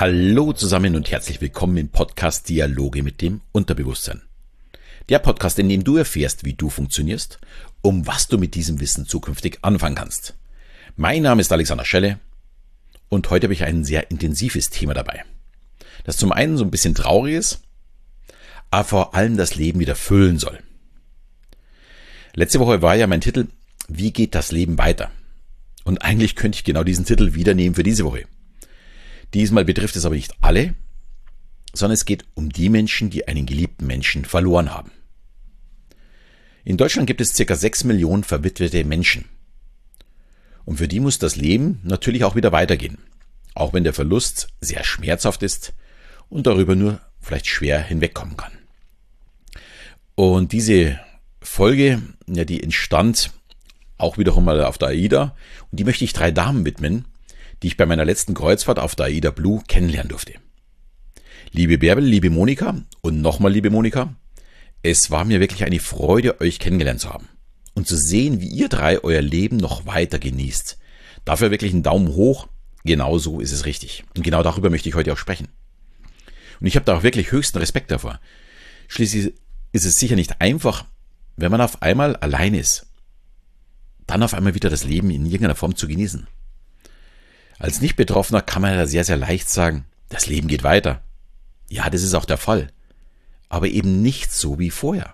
Hallo zusammen und herzlich willkommen im Podcast Dialoge mit dem Unterbewusstsein. Der Podcast, in dem du erfährst, wie du funktionierst, um was du mit diesem Wissen zukünftig anfangen kannst. Mein Name ist Alexander Schelle und heute habe ich ein sehr intensives Thema dabei. Das zum einen so ein bisschen traurig ist, aber vor allem das Leben wieder füllen soll. Letzte Woche war ja mein Titel Wie geht das Leben weiter? Und eigentlich könnte ich genau diesen Titel wieder nehmen für diese Woche. Diesmal betrifft es aber nicht alle, sondern es geht um die Menschen, die einen geliebten Menschen verloren haben. In Deutschland gibt es circa 6 Millionen verwitwete Menschen. Und für die muss das Leben natürlich auch wieder weitergehen. Auch wenn der Verlust sehr schmerzhaft ist und darüber nur vielleicht schwer hinwegkommen kann. Und diese Folge, ja, die entstand auch wiederum mal auf der AIDA und die möchte ich drei Damen widmen, die ich bei meiner letzten Kreuzfahrt auf der AIDA Blue kennenlernen durfte. Liebe Bärbel, liebe Monika und nochmal liebe Monika, es war mir wirklich eine Freude, euch kennengelernt zu haben und zu sehen, wie ihr drei euer Leben noch weiter genießt. Dafür wirklich einen Daumen hoch. Genau so ist es richtig. Und genau darüber möchte ich heute auch sprechen. Und ich habe da auch wirklich höchsten Respekt davor. Schließlich ist es sicher nicht einfach, wenn man auf einmal allein ist, dann auf einmal wieder das Leben in irgendeiner Form zu genießen. Als Nicht-Betroffener kann man ja sehr, sehr leicht sagen, das Leben geht weiter. Ja, das ist auch der Fall. Aber eben nicht so wie vorher.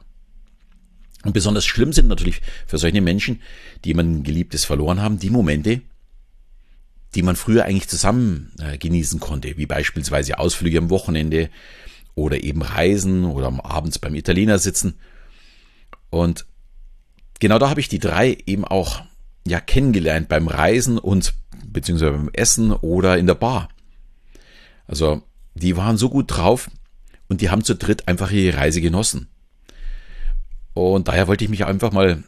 Und besonders schlimm sind natürlich für solche Menschen, die jemanden Geliebtes verloren haben, die Momente, die man früher eigentlich zusammen äh, genießen konnte, wie beispielsweise Ausflüge am Wochenende oder eben Reisen oder am Abends beim Italiener sitzen. Und genau da habe ich die drei eben auch ja kennengelernt beim Reisen und beziehungsweise beim Essen oder in der Bar. Also die waren so gut drauf und die haben zu dritt einfach ihre Reise genossen. Und daher wollte ich mich einfach mal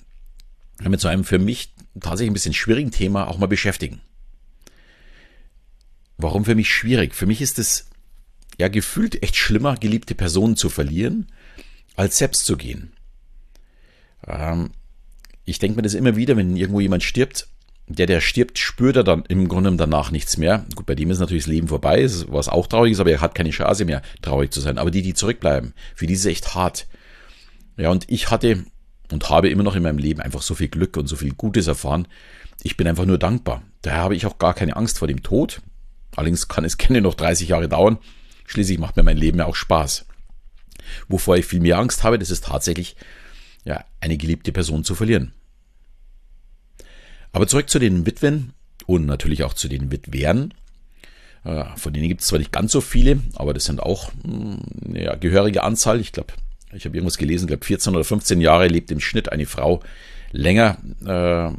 mit so einem für mich tatsächlich ein bisschen schwierigen Thema auch mal beschäftigen. Warum für mich schwierig? Für mich ist es ja gefühlt echt schlimmer, geliebte Personen zu verlieren, als selbst zu gehen. Ähm, ich denke mir das immer wieder, wenn irgendwo jemand stirbt, der, der stirbt, spürt er dann im Grunde danach nichts mehr. Gut, bei dem ist natürlich das Leben vorbei, was auch traurig ist, aber er hat keine Chance mehr, traurig zu sein. Aber die, die zurückbleiben, für die ist es echt hart. Ja, und ich hatte und habe immer noch in meinem Leben einfach so viel Glück und so viel Gutes erfahren. Ich bin einfach nur dankbar. Daher habe ich auch gar keine Angst vor dem Tod. Allerdings kann es gerne noch 30 Jahre dauern. Schließlich macht mir mein Leben ja auch Spaß. Wovor ich viel mehr Angst habe, das ist tatsächlich, ja, eine geliebte Person zu verlieren. Aber zurück zu den Witwen und natürlich auch zu den Witwern. Äh, von denen gibt es zwar nicht ganz so viele, aber das sind auch hm, ja, gehörige Anzahl. Ich glaube, ich habe irgendwas gelesen, ich glaube 14 oder 15 Jahre lebt im Schnitt eine Frau länger äh,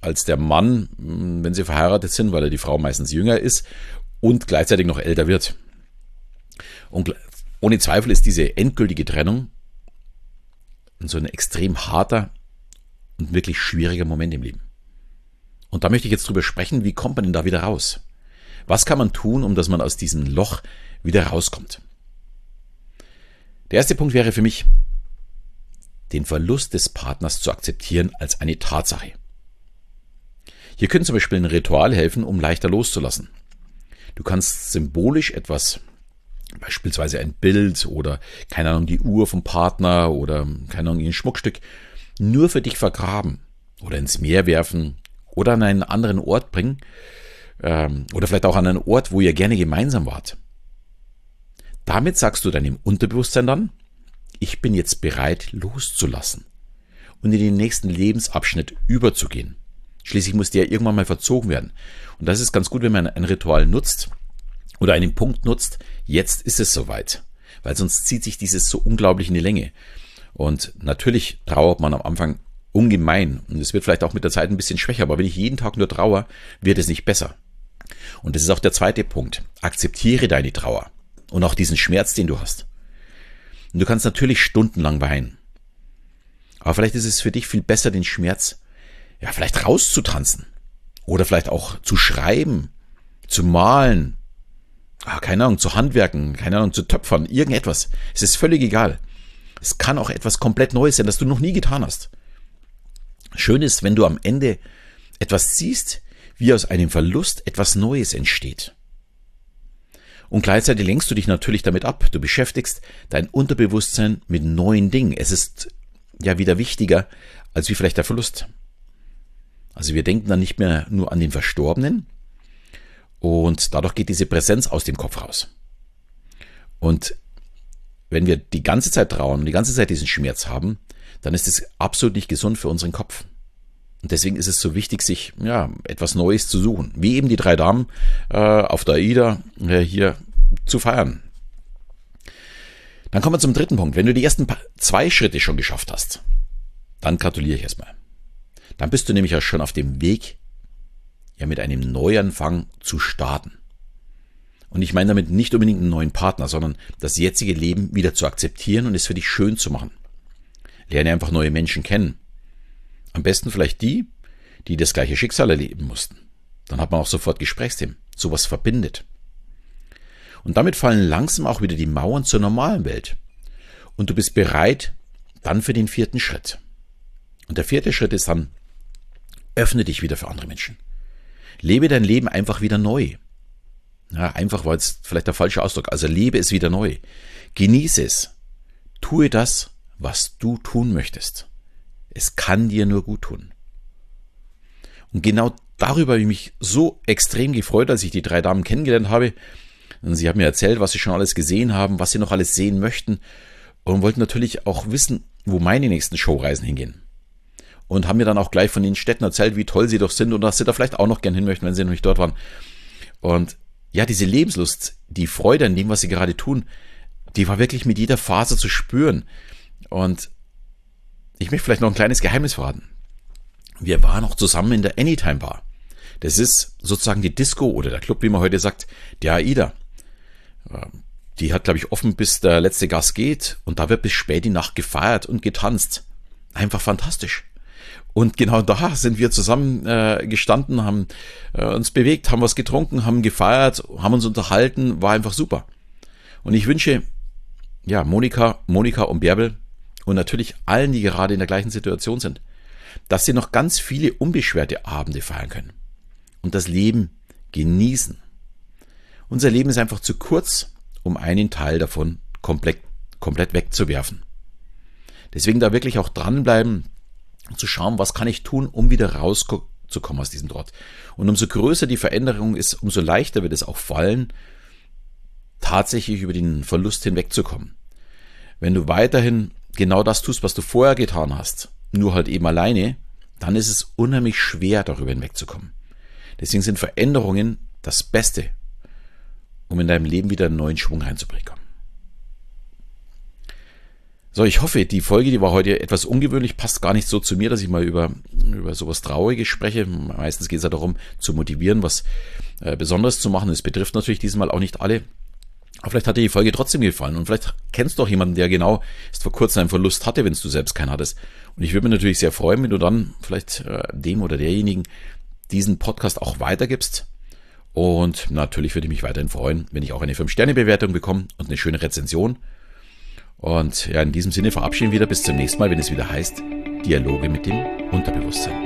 als der Mann, hm, wenn sie verheiratet sind, weil er die Frau meistens jünger ist und gleichzeitig noch älter wird. Und ohne Zweifel ist diese endgültige Trennung so ein extrem harter und wirklich schwieriger Moment im Leben. Und da möchte ich jetzt drüber sprechen, wie kommt man denn da wieder raus? Was kann man tun, um dass man aus diesem Loch wieder rauskommt? Der erste Punkt wäre für mich, den Verlust des Partners zu akzeptieren als eine Tatsache. Hier können zum Beispiel ein Ritual helfen, um leichter loszulassen. Du kannst symbolisch etwas, beispielsweise ein Bild oder, keine Ahnung, die Uhr vom Partner oder, keine Ahnung, ein Schmuckstück, nur für dich vergraben oder ins Meer werfen oder an einen anderen Ort bringen ähm, oder vielleicht auch an einen Ort, wo ihr gerne gemeinsam wart. Damit sagst du deinem Unterbewusstsein dann, ich bin jetzt bereit loszulassen und in den nächsten Lebensabschnitt überzugehen. Schließlich muss der irgendwann mal verzogen werden. Und das ist ganz gut, wenn man ein Ritual nutzt oder einen Punkt nutzt, jetzt ist es soweit. Weil sonst zieht sich dieses so unglaublich in die Länge. Und natürlich trauert man am Anfang ungemein. Und es wird vielleicht auch mit der Zeit ein bisschen schwächer, aber wenn ich jeden Tag nur trauere, wird es nicht besser. Und das ist auch der zweite Punkt. Akzeptiere deine Trauer und auch diesen Schmerz, den du hast. Und du kannst natürlich stundenlang weinen. Aber vielleicht ist es für dich viel besser, den Schmerz, ja, vielleicht rauszutanzen. Oder vielleicht auch zu schreiben, zu malen, ah, keine Ahnung, zu handwerken, keine Ahnung, zu töpfern, irgendetwas. Es ist völlig egal. Es kann auch etwas komplett Neues sein, das du noch nie getan hast. Schön ist, wenn du am Ende etwas siehst, wie aus einem Verlust etwas Neues entsteht. Und gleichzeitig lenkst du dich natürlich damit ab. Du beschäftigst dein Unterbewusstsein mit neuen Dingen. Es ist ja wieder wichtiger als wie vielleicht der Verlust. Also wir denken dann nicht mehr nur an den Verstorbenen und dadurch geht diese Präsenz aus dem Kopf raus. Und wenn wir die ganze Zeit trauern und die ganze Zeit diesen Schmerz haben, dann ist es absolut nicht gesund für unseren Kopf. Und deswegen ist es so wichtig, sich ja etwas Neues zu suchen, wie eben die drei Damen äh, auf der AIDA äh, hier zu feiern. Dann kommen wir zum dritten Punkt. Wenn du die ersten zwei Schritte schon geschafft hast, dann gratuliere ich erstmal. Dann bist du nämlich ja schon auf dem Weg, ja mit einem Neuanfang zu starten. Und ich meine damit nicht unbedingt einen neuen Partner, sondern das jetzige Leben wieder zu akzeptieren und es für dich schön zu machen. Lerne einfach neue Menschen kennen. Am besten vielleicht die, die das gleiche Schicksal erleben mussten. Dann hat man auch sofort Gesprächsthemen. Sowas verbindet. Und damit fallen langsam auch wieder die Mauern zur normalen Welt. Und du bist bereit dann für den vierten Schritt. Und der vierte Schritt ist dann, öffne dich wieder für andere Menschen. Lebe dein Leben einfach wieder neu. Ja, einfach war jetzt vielleicht der falsche Ausdruck. Also lebe es wieder neu. Genieße es. Tue das, was du tun möchtest. Es kann dir nur gut tun. Und genau darüber habe ich mich so extrem gefreut, als ich die drei Damen kennengelernt habe. Und sie haben mir erzählt, was sie schon alles gesehen haben, was sie noch alles sehen möchten und wollten natürlich auch wissen, wo meine nächsten Showreisen hingehen. Und haben mir dann auch gleich von den Städten erzählt, wie toll sie doch sind und dass sie da vielleicht auch noch gern hin möchten, wenn sie noch nicht dort waren. Und ja, diese Lebenslust, die Freude an dem, was sie gerade tun, die war wirklich mit jeder Phase zu spüren. Und ich möchte vielleicht noch ein kleines Geheimnis verraten. Wir waren noch zusammen in der Anytime Bar. Das ist sozusagen die Disco oder der Club, wie man heute sagt, der AIDA. Ähm, die hat, glaube ich, offen bis der letzte Gast geht und da wird bis spät die Nacht gefeiert und getanzt. Einfach fantastisch. Und genau da sind wir zusammen äh, gestanden, haben äh, uns bewegt, haben was getrunken, haben gefeiert, haben uns unterhalten, war einfach super. Und ich wünsche, ja, Monika, Monika und Bärbel und natürlich allen, die gerade in der gleichen Situation sind, dass sie noch ganz viele unbeschwerte Abende feiern können und das Leben genießen. Unser Leben ist einfach zu kurz, um einen Teil davon komplett, komplett wegzuwerfen. Deswegen da wirklich auch dranbleiben, zu schauen, was kann ich tun, um wieder rauszukommen aus diesem Trott. Und umso größer die Veränderung ist, umso leichter wird es auch fallen, tatsächlich über den Verlust hinwegzukommen. Wenn du weiterhin genau das tust, was du vorher getan hast, nur halt eben alleine, dann ist es unheimlich schwer, darüber hinwegzukommen. Deswegen sind Veränderungen das Beste, um in deinem Leben wieder einen neuen Schwung reinzubringen. So, ich hoffe, die Folge, die war heute etwas ungewöhnlich, passt gar nicht so zu mir, dass ich mal über, über sowas Trauriges spreche. Meistens geht es ja darum, zu motivieren, was äh, Besonderes zu machen. Es betrifft natürlich diesmal auch nicht alle. Aber vielleicht hat dir die Folge trotzdem gefallen und vielleicht kennst du auch jemanden, der genau erst vor kurzem einen Verlust hatte, wenn du selbst keinen hattest. Und ich würde mich natürlich sehr freuen, wenn du dann vielleicht äh, dem oder derjenigen diesen Podcast auch weitergibst. Und natürlich würde ich mich weiterhin freuen, wenn ich auch eine 5-Sterne-Bewertung bekomme und eine schöne Rezension. Und ja, in diesem Sinne verabschieden wir wieder bis zum nächsten Mal, wenn es wieder heißt Dialoge mit dem Unterbewusstsein.